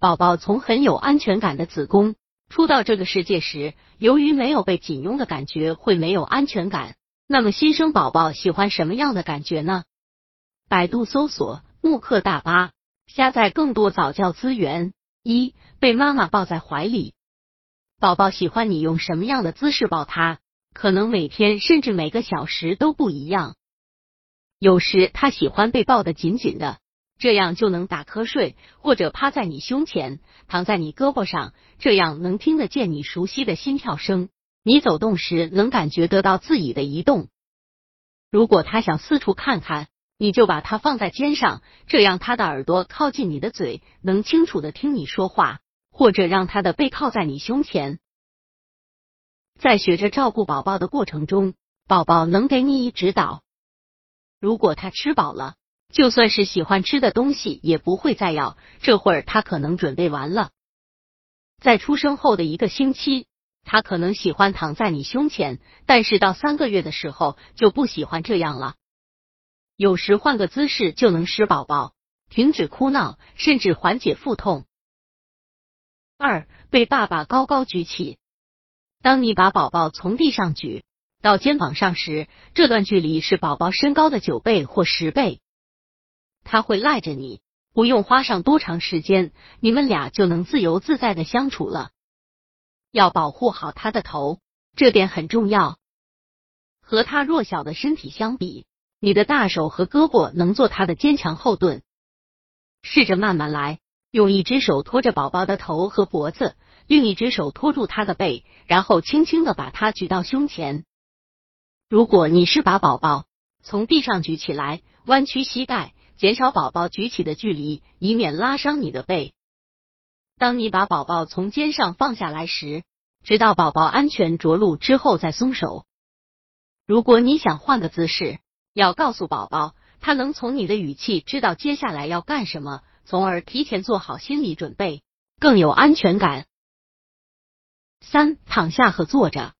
宝宝从很有安全感的子宫出到这个世界时，由于没有被紧拥的感觉，会没有安全感。那么新生宝宝喜欢什么样的感觉呢？百度搜索慕课大巴，下载更多早教资源。一、被妈妈抱在怀里，宝宝喜欢你用什么样的姿势抱他？可能每天甚至每个小时都不一样。有时他喜欢被抱得紧紧的。这样就能打瞌睡，或者趴在你胸前，躺在你胳膊上，这样能听得见你熟悉的心跳声。你走动时能感觉得到自己的移动。如果他想四处看看，你就把他放在肩上，这样他的耳朵靠近你的嘴，能清楚的听你说话。或者让他的背靠在你胸前。在学着照顾宝宝的过程中，宝宝能给你一指导。如果他吃饱了。就算是喜欢吃的东西，也不会再要。这会儿他可能准备完了。在出生后的一个星期，他可能喜欢躺在你胸前，但是到三个月的时候就不喜欢这样了。有时换个姿势就能使宝宝停止哭闹，甚至缓解腹痛。二，被爸爸高高举起。当你把宝宝从地上举到肩膀上时，这段距离是宝宝身高的九倍或十倍。他会赖着你，不用花上多长时间，你们俩就能自由自在的相处了。要保护好他的头，这点很重要。和他弱小的身体相比，你的大手和胳膊能做他的坚强后盾。试着慢慢来，用一只手托着宝宝的头和脖子，另一只手托住他的背，然后轻轻的把他举到胸前。如果你是把宝宝从地上举起来，弯曲膝盖。减少宝宝举起的距离，以免拉伤你的背。当你把宝宝从肩上放下来时，直到宝宝安全着陆之后再松手。如果你想换个姿势，要告诉宝宝，他能从你的语气知道接下来要干什么，从而提前做好心理准备，更有安全感。三、躺下和坐着。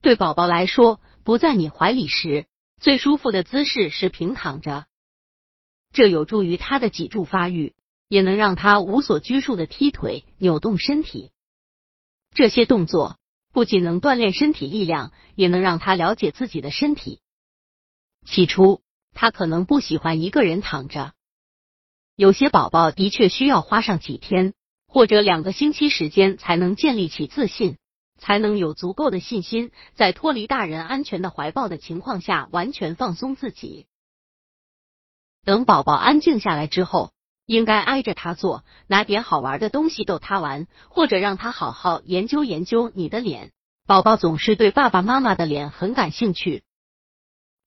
对宝宝来说，不在你怀里时，最舒服的姿势是平躺着。这有助于他的脊柱发育，也能让他无所拘束的踢腿、扭动身体。这些动作不仅能锻炼身体力量，也能让他了解自己的身体。起初，他可能不喜欢一个人躺着。有些宝宝的确需要花上几天或者两个星期时间，才能建立起自信，才能有足够的信心，在脱离大人安全的怀抱的情况下，完全放松自己。等宝宝安静下来之后，应该挨着他坐，拿点好玩的东西逗他玩，或者让他好好研究研究你的脸。宝宝总是对爸爸妈妈的脸很感兴趣。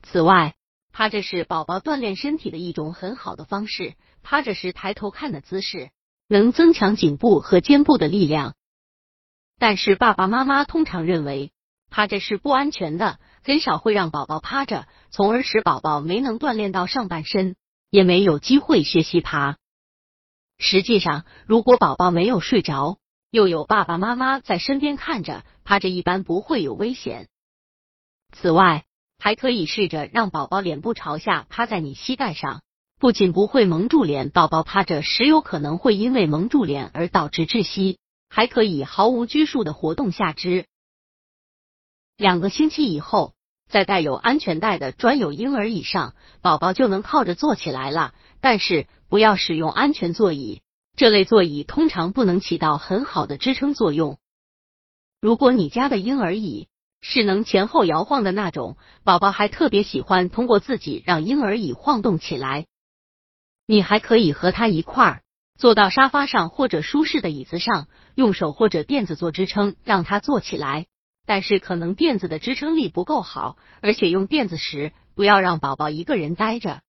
此外，趴着是宝宝锻炼身体的一种很好的方式。趴着时抬头看的姿势能增强颈部和肩部的力量。但是爸爸妈妈通常认为趴着是不安全的，很少会让宝宝趴着，从而使宝宝没能锻炼到上半身。也没有机会学习爬。实际上，如果宝宝没有睡着，又有爸爸妈妈在身边看着，趴着一般不会有危险。此外，还可以试着让宝宝脸部朝下趴在你膝盖上，不仅不会蒙住脸，宝宝趴着时有可能会因为蒙住脸而导致窒息，还可以毫无拘束的活动下肢。两个星期以后。在带有安全带的专有婴儿椅上，宝宝就能靠着坐起来了。但是不要使用安全座椅，这类座椅通常不能起到很好的支撑作用。如果你家的婴儿椅是能前后摇晃的那种，宝宝还特别喜欢通过自己让婴儿椅晃动起来。你还可以和他一块儿坐到沙发上或者舒适的椅子上，用手或者垫子做支撑，让他坐起来。但是可能垫子的支撑力不够好，而且用垫子时不要让宝宝一个人待着。